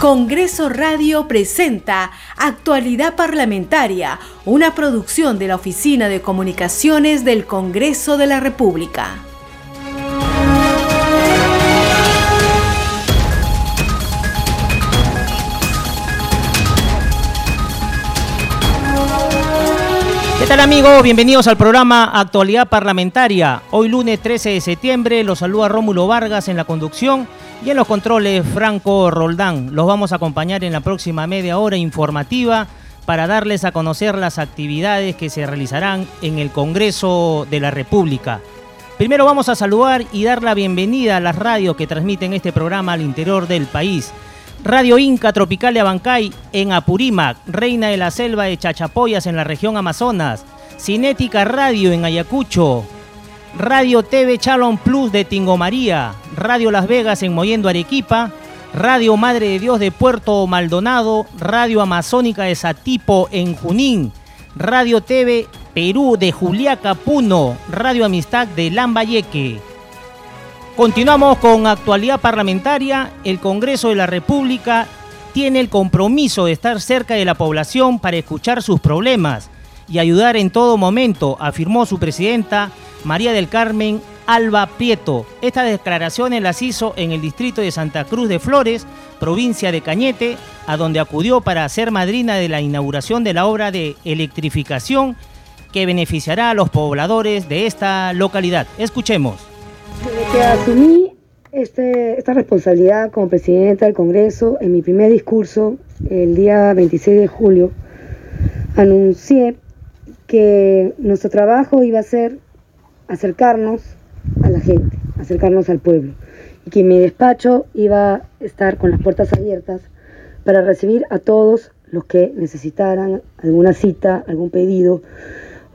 Congreso Radio presenta Actualidad Parlamentaria, una producción de la Oficina de Comunicaciones del Congreso de la República. ¿Qué tal amigos? Bienvenidos al programa Actualidad Parlamentaria. Hoy lunes 13 de septiembre los saluda Rómulo Vargas en la conducción y en los controles, Franco Roldán. Los vamos a acompañar en la próxima media hora informativa para darles a conocer las actividades que se realizarán en el Congreso de la República. Primero vamos a saludar y dar la bienvenida a las radios que transmiten este programa al interior del país. Radio Inca Tropical de Abancay en Apurímac, Reina de la Selva de Chachapoyas en la región Amazonas, Cinética Radio en Ayacucho, Radio TV Chalon Plus de Tingomaría, Radio Las Vegas en Moyendo Arequipa, Radio Madre de Dios de Puerto Maldonado, Radio Amazónica de Satipo en Junín, Radio TV Perú de Juliaca Puno, Radio Amistad de Lambayeque. Continuamos con actualidad parlamentaria. El Congreso de la República tiene el compromiso de estar cerca de la población para escuchar sus problemas y ayudar en todo momento, afirmó su presidenta María del Carmen Alba Prieto. Estas declaraciones las hizo en el distrito de Santa Cruz de Flores, provincia de Cañete, a donde acudió para ser madrina de la inauguración de la obra de electrificación que beneficiará a los pobladores de esta localidad. Escuchemos. Desde que asumí este, esta responsabilidad como presidenta del Congreso, en mi primer discurso, el día 26 de julio, anuncié que nuestro trabajo iba a ser acercarnos a la gente, acercarnos al pueblo. Y que mi despacho iba a estar con las puertas abiertas para recibir a todos los que necesitaran alguna cita, algún pedido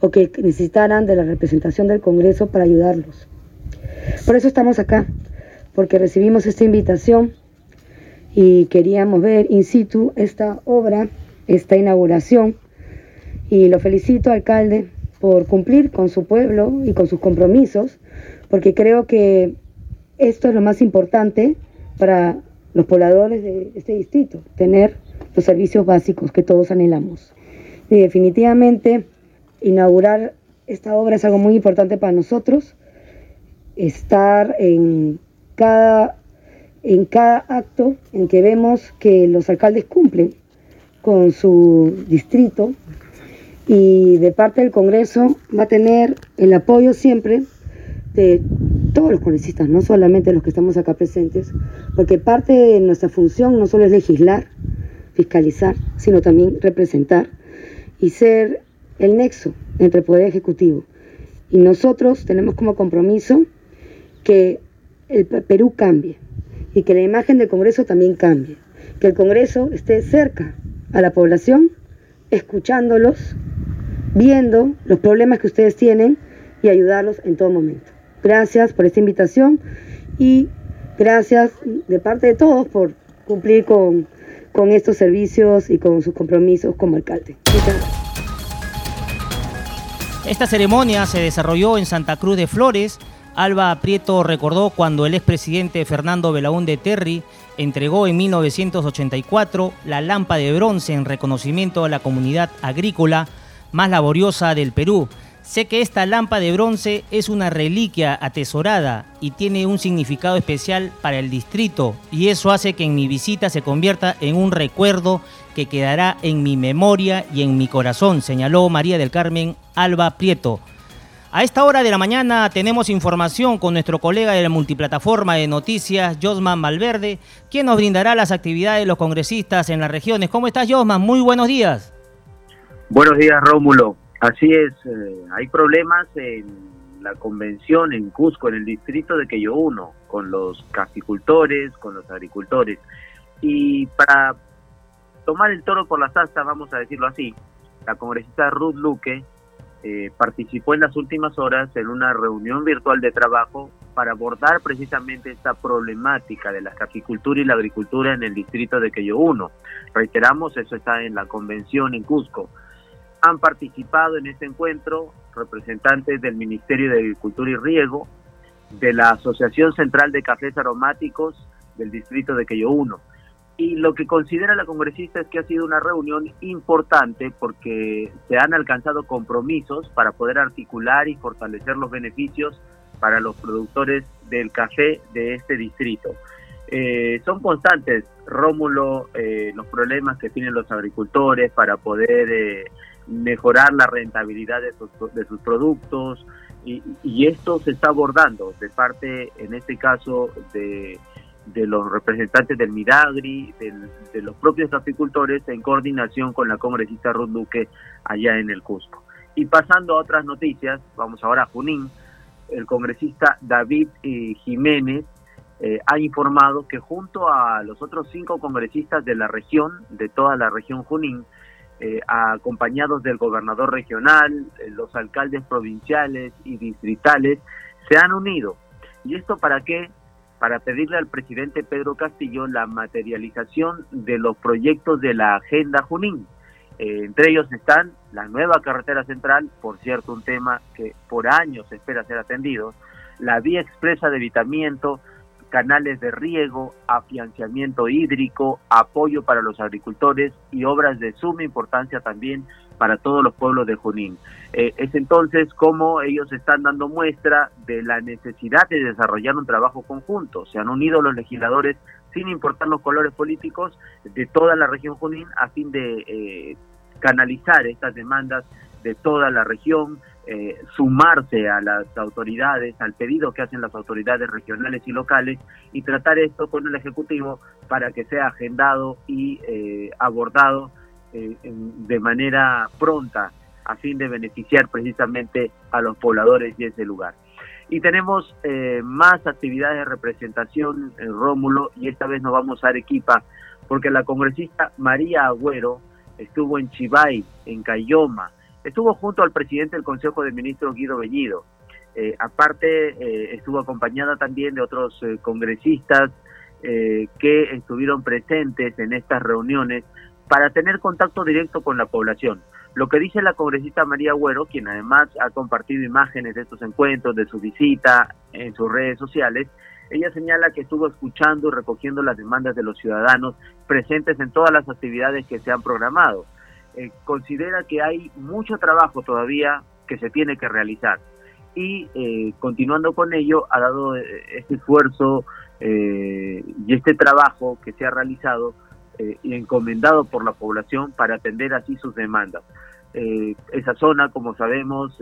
o que necesitaran de la representación del Congreso para ayudarlos. Por eso estamos acá, porque recibimos esta invitación y queríamos ver in situ esta obra, esta inauguración. Y lo felicito, alcalde, por cumplir con su pueblo y con sus compromisos, porque creo que esto es lo más importante para los pobladores de este distrito, tener los servicios básicos que todos anhelamos. Y definitivamente inaugurar esta obra es algo muy importante para nosotros, estar en cada, en cada acto en que vemos que los alcaldes cumplen con su distrito, y de parte del Congreso va a tener el apoyo siempre de todos los congresistas, no solamente los que estamos acá presentes, porque parte de nuestra función no solo es legislar, fiscalizar, sino también representar y ser el nexo entre Poder Ejecutivo. Y nosotros tenemos como compromiso que el Perú cambie y que la imagen del Congreso también cambie, que el Congreso esté cerca a la población, escuchándolos, viendo los problemas que ustedes tienen y ayudarlos en todo momento. Gracias por esta invitación y gracias de parte de todos por cumplir con, con estos servicios y con sus compromisos como alcalde. Esta ceremonia se desarrolló en Santa Cruz de Flores. Alba Prieto recordó cuando el expresidente Fernando Belaúnde Terry entregó en 1984 la lámpara de bronce en reconocimiento a la comunidad agrícola más laboriosa del Perú. Sé que esta lámpara de bronce es una reliquia atesorada y tiene un significado especial para el distrito y eso hace que en mi visita se convierta en un recuerdo que quedará en mi memoria y en mi corazón, señaló María del Carmen Alba Prieto. A esta hora de la mañana tenemos información con nuestro colega de la multiplataforma de noticias, Josman Malverde, quien nos brindará las actividades de los congresistas en las regiones. ¿Cómo estás, Josman? Muy buenos días. Buenos días, Rómulo. Así es, eh, hay problemas en la convención en Cusco, en el distrito de Queyo 1, con los caficultores, con los agricultores. Y para tomar el toro por las astas, vamos a decirlo así, la congresista Ruth Luque eh, participó en las últimas horas en una reunión virtual de trabajo para abordar precisamente esta problemática de la caficultura y la agricultura en el distrito de Queyo 1. Reiteramos, eso está en la convención en Cusco. Han participado en este encuentro representantes del Ministerio de Agricultura y Riego, de la Asociación Central de Cafés Aromáticos del distrito de Queyo 1. Y lo que considera la congresista es que ha sido una reunión importante porque se han alcanzado compromisos para poder articular y fortalecer los beneficios para los productores del café de este distrito. Eh, son constantes, Rómulo, eh, los problemas que tienen los agricultores para poder eh, mejorar la rentabilidad de sus, de sus productos y, y, esto se está abordando de parte, en este caso, de, los representantes del Midagri, de los propios apicultores, en coordinación con la congresista Ruth Duque allá en el Cusco. Y pasando a otras noticias, vamos ahora a Junín, el congresista David eh, Jiménez eh, ha informado que junto a los otros cinco congresistas de la región, de toda la región Junín, eh, acompañados del gobernador regional, los alcaldes provinciales y distritales, se han unido. ¿Y esto para qué? Para pedirle al presidente Pedro Castillo la materialización de los proyectos de la Agenda Junín. Eh, entre ellos están la nueva carretera central, por cierto, un tema que por años espera ser atendido, la vía expresa de evitamiento, canales de riego, afianciamiento hídrico, apoyo para los agricultores y obras de suma importancia también para todos los pueblos de Junín. Eh, es entonces como ellos están dando muestra de la necesidad de desarrollar un trabajo conjunto. Se han unido los legisladores sin importar los colores políticos de toda la región Junín a fin de eh, canalizar estas demandas de toda la región, eh, sumarse a las autoridades, al pedido que hacen las autoridades regionales y locales y tratar esto con el Ejecutivo para que sea agendado y eh, abordado eh, de manera pronta a fin de beneficiar precisamente a los pobladores de ese lugar. Y tenemos más actividades de representación en Rómulo y esta vez nos vamos a Arequipa porque la congresista María Agüero estuvo en Chivay, en Cayoma, Estuvo junto al presidente del Consejo de Ministros, Guido Bellido. Eh, aparte, eh, estuvo acompañada también de otros eh, congresistas que estuvieron presentes en estas reuniones para tener contacto directo con la población. Lo que dice la congresista María Güero, quien además ha compartido imágenes de estos encuentros, de su visita en sus redes sociales, ella señala que estuvo escuchando y recogiendo las demandas de los ciudadanos presentes en todas las actividades que se han programado. Eh, considera que hay mucho trabajo todavía que se tiene que realizar. Y eh, continuando con ello, ha dado eh, este esfuerzo y este trabajo que se ha realizado y encomendado por la población para atender así sus demandas. esa zona, como sabemos,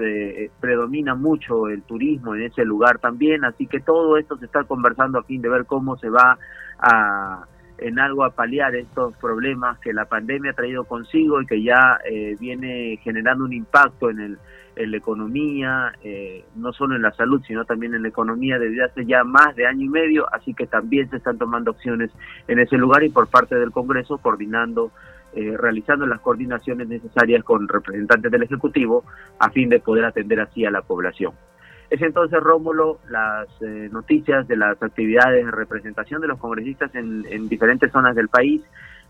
predomina mucho el turismo en ese lugar también, así que todo esto se está conversando a fin de ver cómo se va a en algo a paliar estos problemas que la pandemia ha traído consigo y que ya eh, viene generando un impacto en, el, en la economía, eh, no solo en la salud, sino también en la economía desde hace ya más de año y medio, así que también se están tomando acciones en ese lugar y por parte del Congreso coordinando, eh, realizando las coordinaciones necesarias con representantes del Ejecutivo a fin de poder atender así a la población. Es entonces, Rómulo, las eh, noticias de las actividades de representación de los congresistas en, en diferentes zonas del país.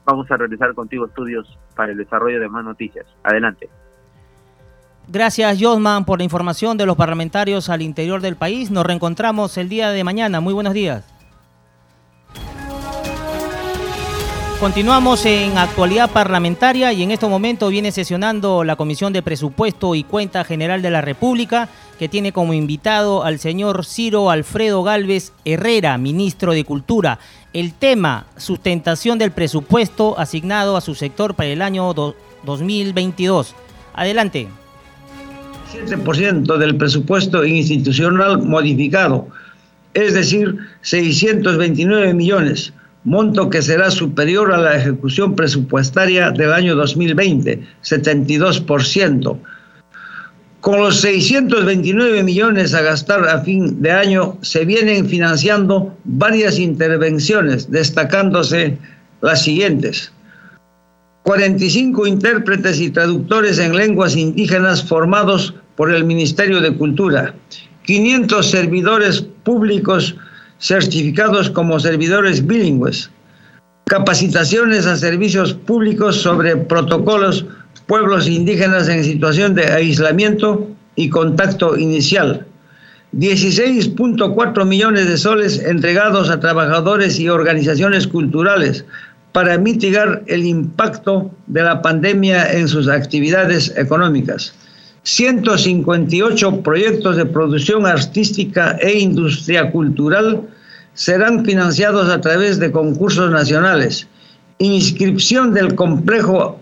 Vamos a regresar contigo estudios para el desarrollo de más noticias. Adelante. Gracias, Josman, por la información de los parlamentarios al interior del país. Nos reencontramos el día de mañana. Muy buenos días. Continuamos en actualidad parlamentaria y en este momento viene sesionando la Comisión de Presupuesto y Cuenta General de la República, que tiene como invitado al señor Ciro Alfredo Galvez Herrera, ministro de Cultura. El tema, sustentación del presupuesto asignado a su sector para el año 2022. Adelante. 7% del presupuesto institucional modificado, es decir, 629 millones monto que será superior a la ejecución presupuestaria del año 2020, 72%. Con los 629 millones a gastar a fin de año, se vienen financiando varias intervenciones, destacándose las siguientes. 45 intérpretes y traductores en lenguas indígenas formados por el Ministerio de Cultura, 500 servidores públicos certificados como servidores bilingües, capacitaciones a servicios públicos sobre protocolos pueblos indígenas en situación de aislamiento y contacto inicial, 16.4 millones de soles entregados a trabajadores y organizaciones culturales para mitigar el impacto de la pandemia en sus actividades económicas. 158 proyectos de producción artística e industria cultural serán financiados a través de concursos nacionales. Inscripción del complejo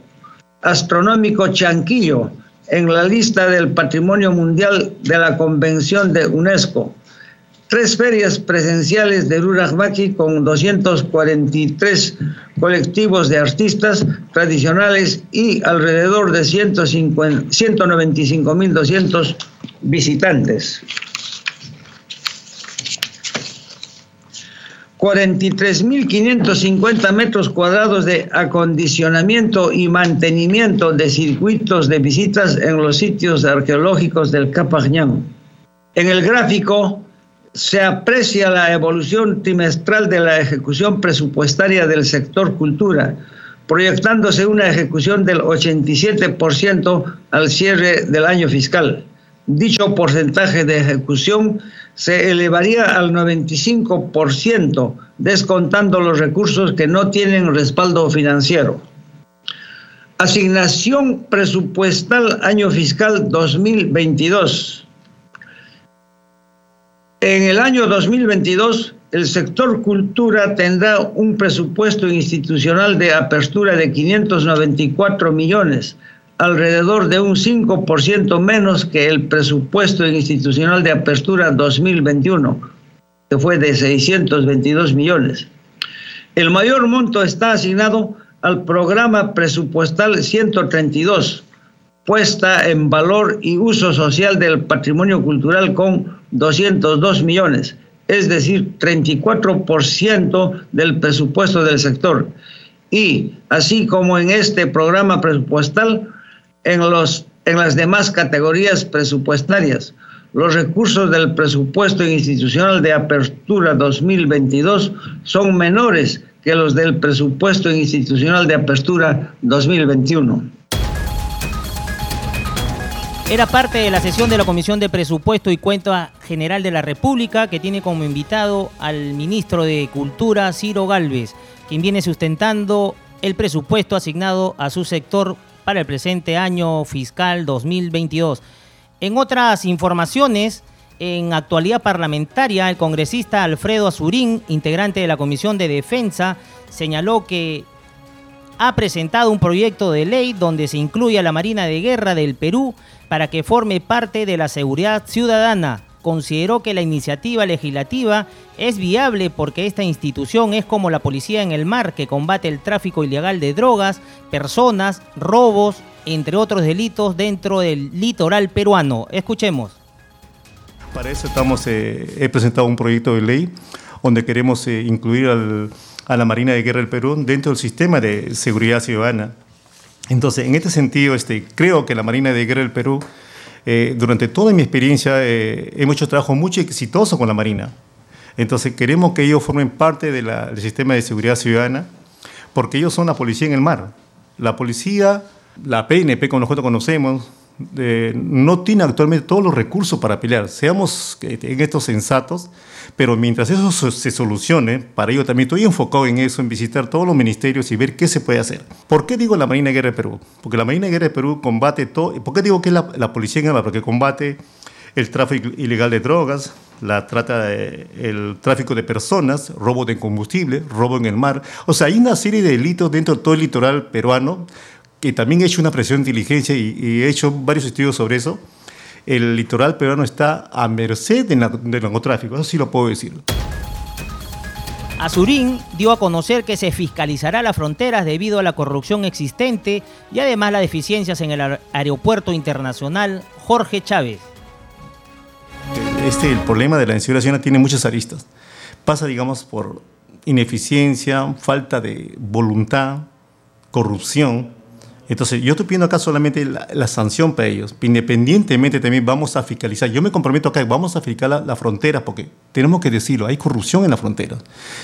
astronómico Chanquillo en la lista del Patrimonio Mundial de la Convención de UNESCO tres ferias presenciales de Rurajmaki con 243 colectivos de artistas tradicionales y alrededor de 195.200 visitantes. 43.550 metros cuadrados de acondicionamiento y mantenimiento de circuitos de visitas en los sitios arqueológicos del Capañán. En el gráfico se aprecia la evolución trimestral de la ejecución presupuestaria del sector cultura, proyectándose una ejecución del 87% al cierre del año fiscal. Dicho porcentaje de ejecución se elevaría al 95%, descontando los recursos que no tienen respaldo financiero. Asignación presupuestal año fiscal 2022. En el año 2022, el sector cultura tendrá un presupuesto institucional de apertura de 594 millones, alrededor de un 5% menos que el presupuesto institucional de apertura 2021, que fue de 622 millones. El mayor monto está asignado al programa presupuestal 132, puesta en valor y uso social del patrimonio cultural con 202 millones, es decir, 34% del presupuesto del sector. Y así como en este programa presupuestal, en, los, en las demás categorías presupuestarias, los recursos del presupuesto institucional de apertura 2022 son menores que los del presupuesto institucional de apertura 2021 era parte de la sesión de la Comisión de Presupuesto y Cuenta General de la República, que tiene como invitado al ministro de Cultura, Ciro Galvez, quien viene sustentando el presupuesto asignado a su sector para el presente año fiscal 2022. En otras informaciones, en actualidad parlamentaria, el congresista Alfredo Azurín, integrante de la Comisión de Defensa, señaló que ha presentado un proyecto de ley donde se incluye a la Marina de Guerra del Perú para que forme parte de la seguridad ciudadana. Consideró que la iniciativa legislativa es viable porque esta institución es como la policía en el mar que combate el tráfico ilegal de drogas, personas, robos, entre otros delitos dentro del litoral peruano. Escuchemos. Para eso estamos, eh, he presentado un proyecto de ley donde queremos eh, incluir a la Marina de Guerra del Perú dentro del sistema de seguridad ciudadana. Entonces, en este sentido, este, creo que la Marina de Guerra del Perú, eh, durante toda mi experiencia, eh, hemos hecho trabajo muy exitoso con la Marina. Entonces, queremos que ellos formen parte del sistema de seguridad ciudadana, porque ellos son la policía en el mar. La policía, la PNP, como nosotros conocemos, no tiene actualmente todos los recursos para pelear. Seamos en estos sensatos, pero mientras eso se solucione, para ello también estoy enfocado en eso, en visitar todos los ministerios y ver qué se puede hacer. ¿Por qué digo la Marina de Guerra de Perú? Porque la Marina de Guerra de Perú combate todo. ¿Por qué digo que es la, policía en Porque combate el tráfico ilegal de drogas, la trata el tráfico de personas, robo de combustible, robo en el mar. O sea, hay una serie de delitos dentro de todo el litoral peruano que también he hecho una presión de inteligencia y, he hecho varios estudios sobre eso. El litoral peruano está a merced del narcotráfico, eso sí lo puedo decir. Azurín dio a conocer que se fiscalizará las fronteras debido a la corrupción existente y además las deficiencias en el aeropuerto internacional Jorge Chávez. Este, el problema de la inseguridad tiene muchas aristas. Pasa, digamos, por ineficiencia, falta de voluntad, corrupción, entonces, yo estoy pidiendo acá solamente la, sanción para ellos. Independientemente, también vamos a fiscalizar. Yo me comprometo acá, vamos a fiscalizar la, frontera, porque tenemos que decirlo, hay corrupción en la frontera.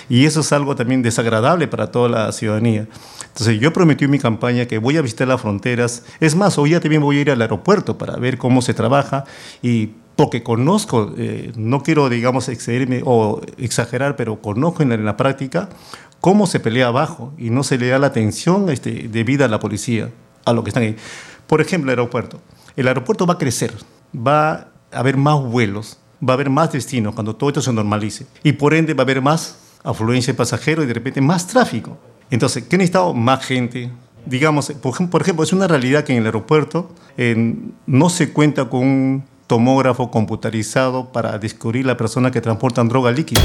Y eso es algo también desagradable para toda la ciudadanía. Entonces, yo prometí en mi campaña que voy a visitar las fronteras. Es más, hoy ya también voy a ir al aeropuerto para ver cómo se trabaja y porque conozco, eh, no quiero, digamos, excederme o exagerar, pero conozco en la, práctica cómo se pelea abajo y no se le da la atención este, debida a la policía, a lo que están ahí. Por ejemplo, el aeropuerto. El aeropuerto va a crecer, va a haber más vuelos, va a haber más destinos cuando todo esto se normalice. Y por ende va a haber más afluencia de pasajeros y de repente más tráfico. Entonces, ¿qué necesitado? Más gente. Digamos, por ejemplo, es una realidad que en el aeropuerto no se cuenta con un tomógrafo computarizado para descubrir la persona que transporta droga líquida.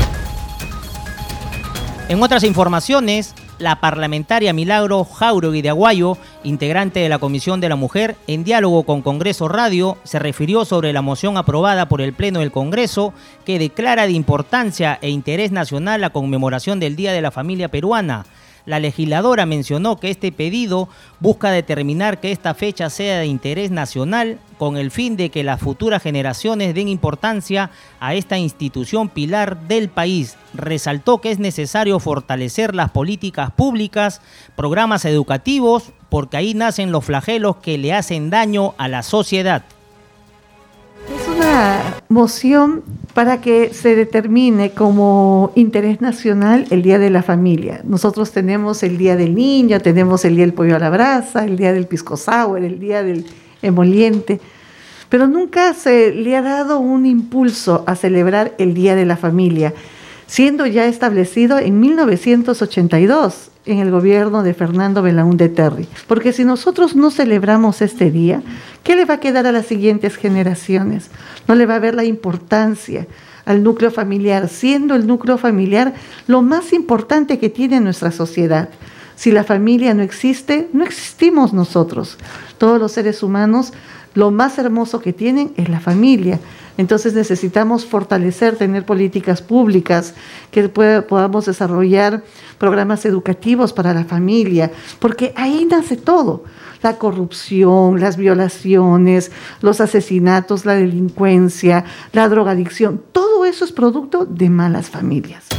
En otras informaciones, la parlamentaria Milagro Jauregui de Aguayo, integrante de la Comisión de la Mujer, en diálogo con Congreso Radio, se refirió sobre la moción aprobada por el Pleno del Congreso que declara de importancia e interés nacional la conmemoración del Día de la Familia Peruana la legisladora mencionó que este pedido busca determinar que esta fecha sea de interés nacional con el fin de que las futuras generaciones den importancia a esta institución pilar del país. Resaltó que es necesario fortalecer las políticas públicas, programas educativos, porque ahí nacen los flagelos que le hacen daño a la sociedad. Moción para que se determine como interés nacional el Día de la Familia. Nosotros tenemos el Día del Niño, tenemos el Día del Pollo a la Brasa, el Día del Pisco Sour, el Día del Emoliente, pero nunca se le ha dado un impulso a celebrar el Día de la Familia, siendo ya establecido en 1982 en el gobierno de Fernando Belaúnde Terry. Porque si nosotros no celebramos este día, ¿qué le va a quedar a las siguientes generaciones? No le va a ver la importancia al núcleo familiar, siendo el núcleo familiar lo más importante que tiene nuestra sociedad. Si la familia no existe, no existimos nosotros. Todos los seres humanos, lo más hermoso que tienen es la familia. Entonces necesitamos fortalecer, tener políticas públicas, que podamos desarrollar programas educativos para la familia, porque ahí nace todo. La corrupción, las violaciones, los asesinatos, la delincuencia, la drogadicción, todo eso es producto de malas familias.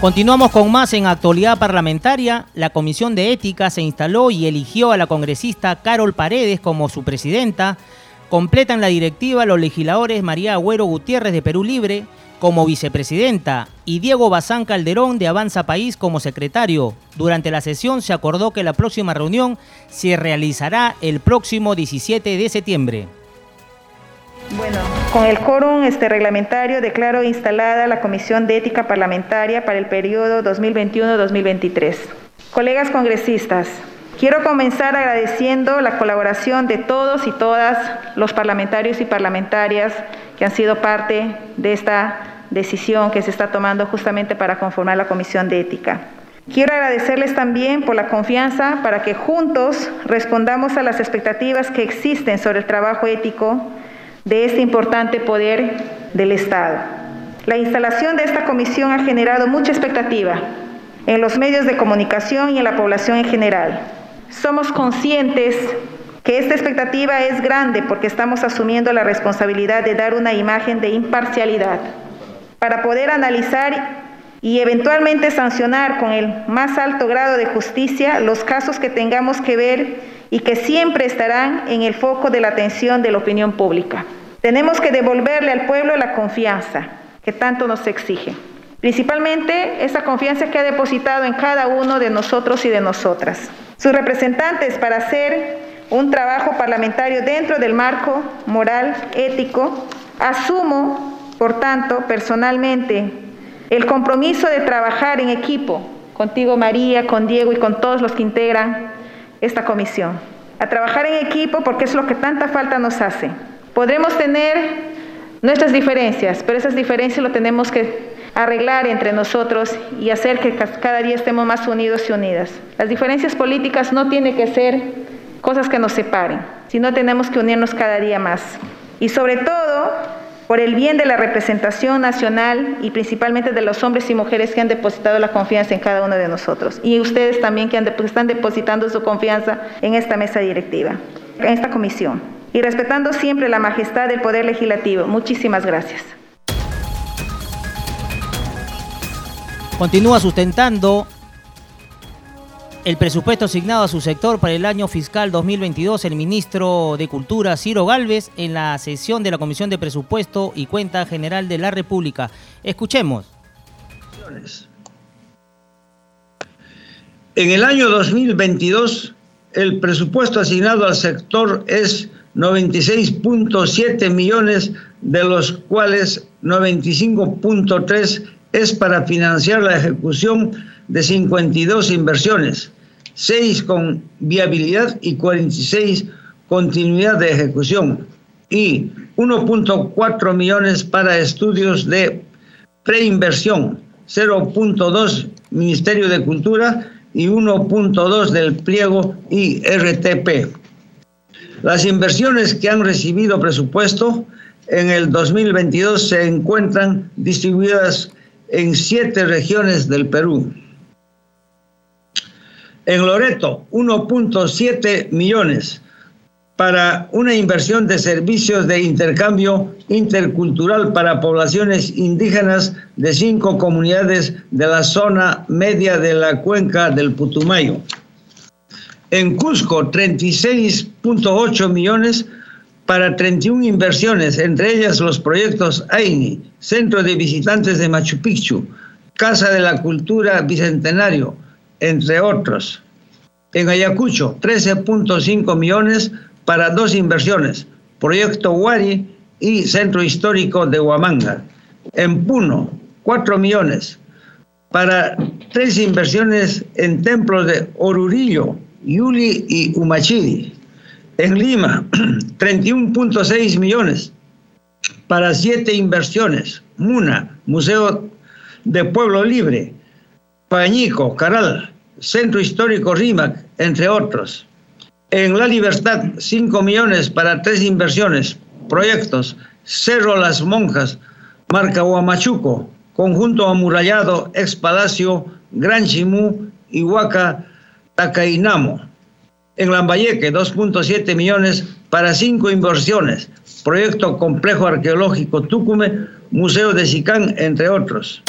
Continuamos con más en actualidad parlamentaria. La Comisión de Ética se instaló y eligió a la congresista Carol Paredes como su presidenta. Completan la directiva los legisladores María Agüero Gutiérrez de Perú Libre como vicepresidenta y Diego Bazán Calderón de Avanza País como secretario. Durante la sesión se acordó que la próxima reunión se realizará el próximo 17 de septiembre. Bueno, con el quórum este reglamentario declaro instalada la Comisión de Ética Parlamentaria para el periodo 2021-2023. Colegas congresistas, Quiero comenzar agradeciendo la colaboración de todos y todas los parlamentarios y parlamentarias que han sido parte de esta decisión que se está tomando justamente para conformar la Comisión de Ética. Quiero agradecerles también por la confianza para que juntos respondamos a las expectativas que existen sobre el trabajo ético de este importante poder del Estado. La instalación de esta comisión ha generado mucha expectativa en los medios de comunicación y en la población en general. Somos conscientes que esta expectativa es grande porque estamos asumiendo la responsabilidad de dar una imagen de imparcialidad para poder analizar y eventualmente sancionar con el más alto grado de justicia los casos que tengamos que ver y que siempre estarán en el foco de la atención de la opinión pública. Tenemos que devolverle al pueblo la confianza que tanto nos exige. Principalmente esa confianza que ha depositado en cada uno de nosotros y de nosotras sus representantes para hacer un trabajo parlamentario dentro del marco moral, ético. Asumo, por tanto, personalmente, el compromiso de trabajar en equipo contigo, María, con Diego y con todos los que integran esta comisión. A trabajar en equipo porque es lo que tanta falta nos hace. Podremos tener nuestras diferencias, pero esas diferencias lo tenemos que arreglar entre nosotros y hacer que cada día estemos más unidos y unidas. Las diferencias políticas no tienen que ser cosas que nos separen, sino tenemos que unirnos cada día más. Y sobre todo, por el bien de la representación nacional y principalmente de los hombres y mujeres que han depositado la confianza en cada uno de nosotros. Y ustedes también que están depositando su confianza en esta mesa directiva, en esta comisión. Y respetando siempre la majestad del Poder Legislativo. Muchísimas gracias. Continúa sustentando el presupuesto asignado a su sector para el año fiscal 2022 el ministro de Cultura Ciro Galvez en la sesión de la Comisión de Presupuesto y Cuenta General de la República. Escuchemos. En el año 2022, el presupuesto asignado al sector es 96.7 millones, de los cuales 95.3 es para financiar la ejecución de 52 inversiones, 6 con viabilidad y 46 continuidad de ejecución y 1.4 millones para estudios de preinversión, 0.2 Ministerio de Cultura y 1.2 del pliego IRTP. Las inversiones que han recibido presupuesto en el 2022 se encuentran distribuidas en siete regiones del Perú. En Loreto, 1.7 millones para una inversión de servicios de intercambio intercultural para poblaciones indígenas de cinco comunidades de la zona media de la cuenca del Putumayo. En Cusco, 36.8 millones para 31 inversiones, entre ellas los proyectos AINI, Centro de Visitantes de Machu Picchu, Casa de la Cultura Bicentenario, entre otros. En Ayacucho, 13.5 millones para dos inversiones, Proyecto Huari y Centro Histórico de Huamanga. En Puno, 4 millones para tres inversiones en templos de Orurillo, Yuli y Umachidi. En Lima, 31.6 millones para siete inversiones. Muna, Museo de Pueblo Libre, Pañico, Caral, Centro Histórico Rímac, entre otros. En La Libertad, 5 millones para tres inversiones, proyectos, Cerro Las Monjas, Marca Huamachuco, Conjunto Amurallado, Ex Palacio, Gran Chimú y Huaca Tacainamo. En Lambayeque, 2.7 millones para cinco inversiones, proyecto Complejo Arqueológico Túcume, Museo de Sicán, entre otros.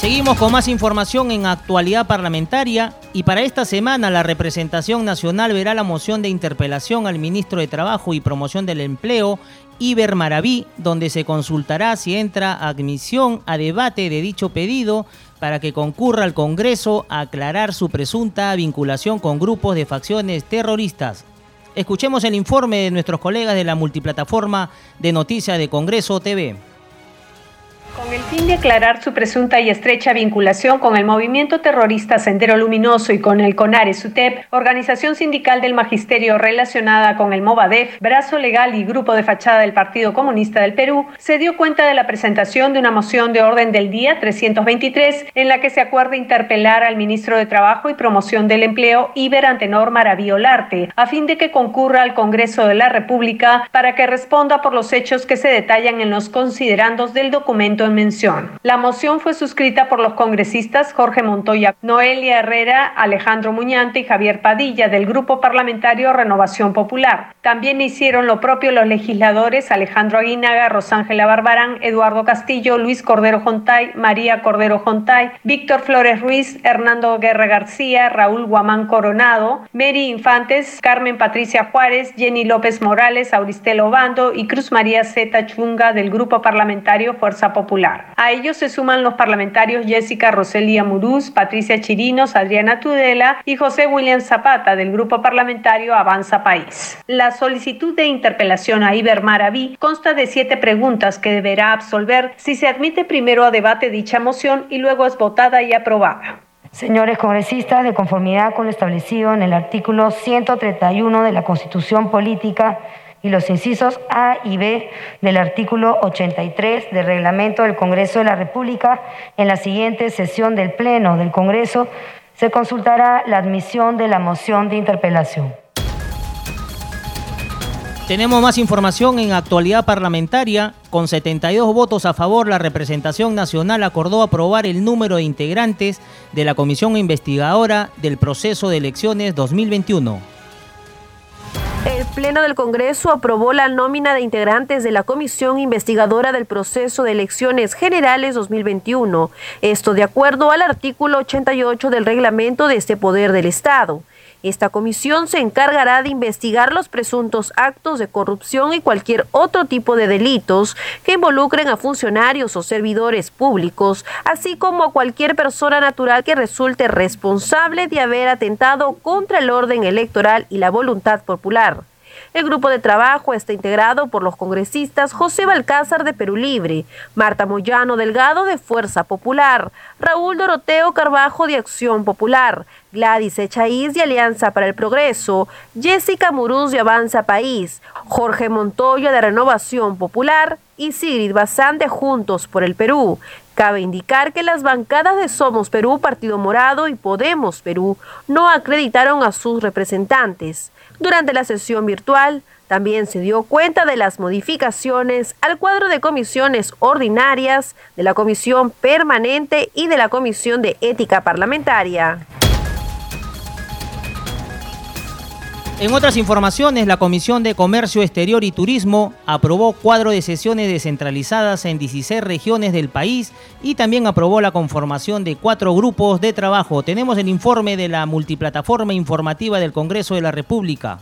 Seguimos con más información en actualidad parlamentaria y para esta semana la representación nacional verá la moción de interpelación al ministro de Trabajo y Promoción del Empleo, Iber Maraví, donde se consultará si entra admisión a debate de dicho pedido para que concurra al Congreso a aclarar su presunta vinculación con grupos de facciones terroristas. Escuchemos el informe de nuestros colegas de la multiplataforma de noticias de Congreso TV. Con el fin de aclarar su presunta y estrecha vinculación con el movimiento terrorista Sendero Luminoso y con el CONARE SUTEP, organización sindical del magisterio relacionada con el MOVADEF, brazo legal y grupo de fachada del Partido Comunista del Perú, se dio cuenta de la presentación de una moción de orden del día 323 en la que se acuerda interpelar al ministro de Trabajo y Promoción del Empleo, Iber Antenor Maraviolarte, a fin de que concurra al Congreso de la República para que responda por los hechos que se detallan en los considerandos del documento mención. La moción fue suscrita por los congresistas Jorge Montoya, Noelia Herrera, Alejandro Muñante y Javier Padilla del Grupo Parlamentario Renovación Popular. También hicieron lo propio los legisladores Alejandro Aguinaga, Rosángela Barbarán, Eduardo Castillo, Luis Cordero Jontay, María Cordero Jontay, Víctor Flores Ruiz, Hernando Guerra García, Raúl Guamán Coronado, Mary Infantes, Carmen Patricia Juárez, Jenny López Morales, Auristelo Bando y Cruz María Zeta Chunga del Grupo Parlamentario Fuerza Popular. A ellos se suman los parlamentarios Jessica Roselia Muruz, Patricia Chirinos, Adriana Tudela y José William Zapata del grupo parlamentario Avanza País. La solicitud de interpelación a Iber Maraví consta de siete preguntas que deberá absolver si se admite primero a debate dicha moción y luego es votada y aprobada. Señores congresistas, de conformidad con lo establecido en el artículo 131 de la Constitución Política y los incisos A y B del artículo 83 del reglamento del Congreso de la República, en la siguiente sesión del Pleno del Congreso se consultará la admisión de la moción de interpelación. Tenemos más información en actualidad parlamentaria. Con 72 votos a favor, la representación nacional acordó aprobar el número de integrantes de la comisión investigadora del proceso de elecciones 2021. El Pleno del Congreso aprobó la nómina de integrantes de la Comisión Investigadora del Proceso de Elecciones Generales 2021. Esto de acuerdo al artículo 88 del reglamento de este poder del Estado. Esta comisión se encargará de investigar los presuntos actos de corrupción y cualquier otro tipo de delitos que involucren a funcionarios o servidores públicos, así como a cualquier persona natural que resulte responsable de haber atentado contra el orden electoral y la voluntad popular. El grupo de trabajo está integrado por los congresistas José Balcázar de Perú Libre, Marta Moyano Delgado de Fuerza Popular, Raúl Doroteo Carbajo de Acción Popular, Gladys Echaíz de Alianza para el Progreso, Jessica Muruz de Avanza País, Jorge Montoya de Renovación Popular y Sigrid Bazán de Juntos por el Perú. Cabe indicar que las bancadas de Somos Perú, Partido Morado y Podemos Perú no acreditaron a sus representantes. Durante la sesión virtual, también se dio cuenta de las modificaciones al cuadro de comisiones ordinarias de la Comisión Permanente y de la Comisión de Ética Parlamentaria. En otras informaciones, la Comisión de Comercio Exterior y Turismo aprobó cuadro de sesiones descentralizadas en 16 regiones del país y también aprobó la conformación de cuatro grupos de trabajo. Tenemos el informe de la multiplataforma informativa del Congreso de la República.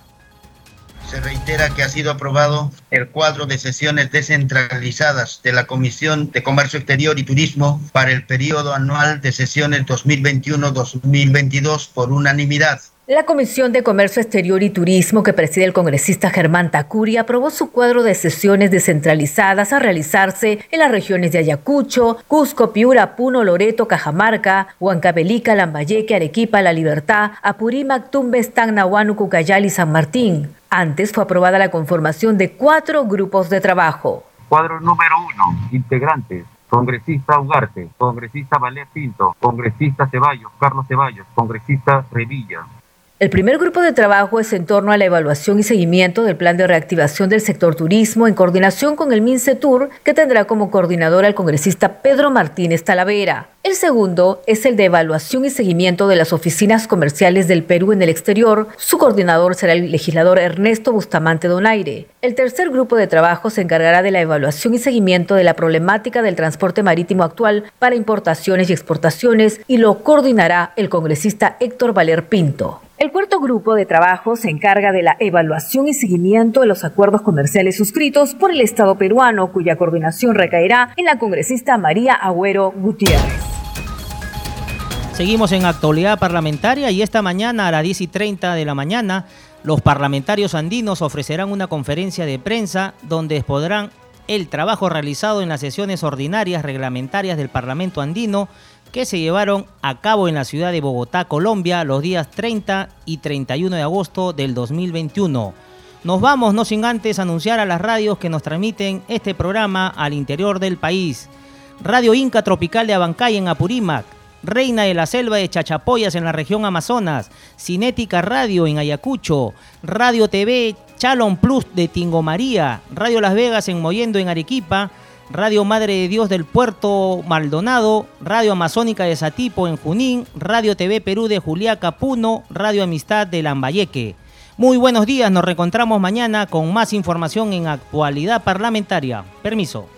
Se reitera que ha sido aprobado el cuadro de sesiones descentralizadas de la Comisión de Comercio Exterior y Turismo para el periodo anual de sesiones 2021-2022 por unanimidad. La Comisión de Comercio Exterior y Turismo que preside el congresista Germán Tacuri aprobó su cuadro de sesiones descentralizadas a realizarse en las regiones de Ayacucho, Cusco, Piura, Puno, Loreto, Cajamarca, Huancavelica, Lambayeque, Arequipa, La Libertad, Apurímac, Tumbes, Tacna, Cucayal y San Martín. Antes fue aprobada la conformación de cuatro grupos de trabajo. Cuadro número uno, integrantes. Congresista Ugarte, congresista Valer Pinto, congresista Ceballos, Carlos Ceballos, congresista Revilla, el primer grupo de trabajo es en torno a la evaluación y seguimiento del plan de reactivación del sector turismo en coordinación con el MINCETUR, que tendrá como coordinador al congresista Pedro Martínez Talavera. El segundo es el de evaluación y seguimiento de las oficinas comerciales del Perú en el exterior. Su coordinador será el legislador Ernesto Bustamante Donaire. El tercer grupo de trabajo se encargará de la evaluación y seguimiento de la problemática del transporte marítimo actual para importaciones y exportaciones y lo coordinará el congresista Héctor Valer Pinto. El cuarto grupo de trabajo se encarga de la evaluación y seguimiento de los acuerdos comerciales suscritos por el Estado peruano, cuya coordinación recaerá en la congresista María Agüero Gutiérrez. Seguimos en actualidad parlamentaria y esta mañana a las 10 y 30 de la mañana los parlamentarios andinos ofrecerán una conferencia de prensa donde podrán el trabajo realizado en las sesiones ordinarias reglamentarias del Parlamento andino que se llevaron a cabo en la ciudad de Bogotá, Colombia, los días 30 y 31 de agosto del 2021. Nos vamos, no sin antes anunciar a las radios que nos transmiten este programa al interior del país. Radio Inca Tropical de Abancay en Apurímac, Reina de la Selva de Chachapoyas en la región Amazonas, Cinética Radio en Ayacucho, Radio TV Chalon Plus de Tingomaría, Radio Las Vegas en Moyendo en Arequipa, Radio Madre de Dios del Puerto Maldonado, Radio Amazónica de Satipo en Junín, Radio TV Perú de Juliaca Puno, Radio Amistad de Lambayeque. Muy buenos días, nos reencontramos mañana con más información en actualidad parlamentaria. Permiso.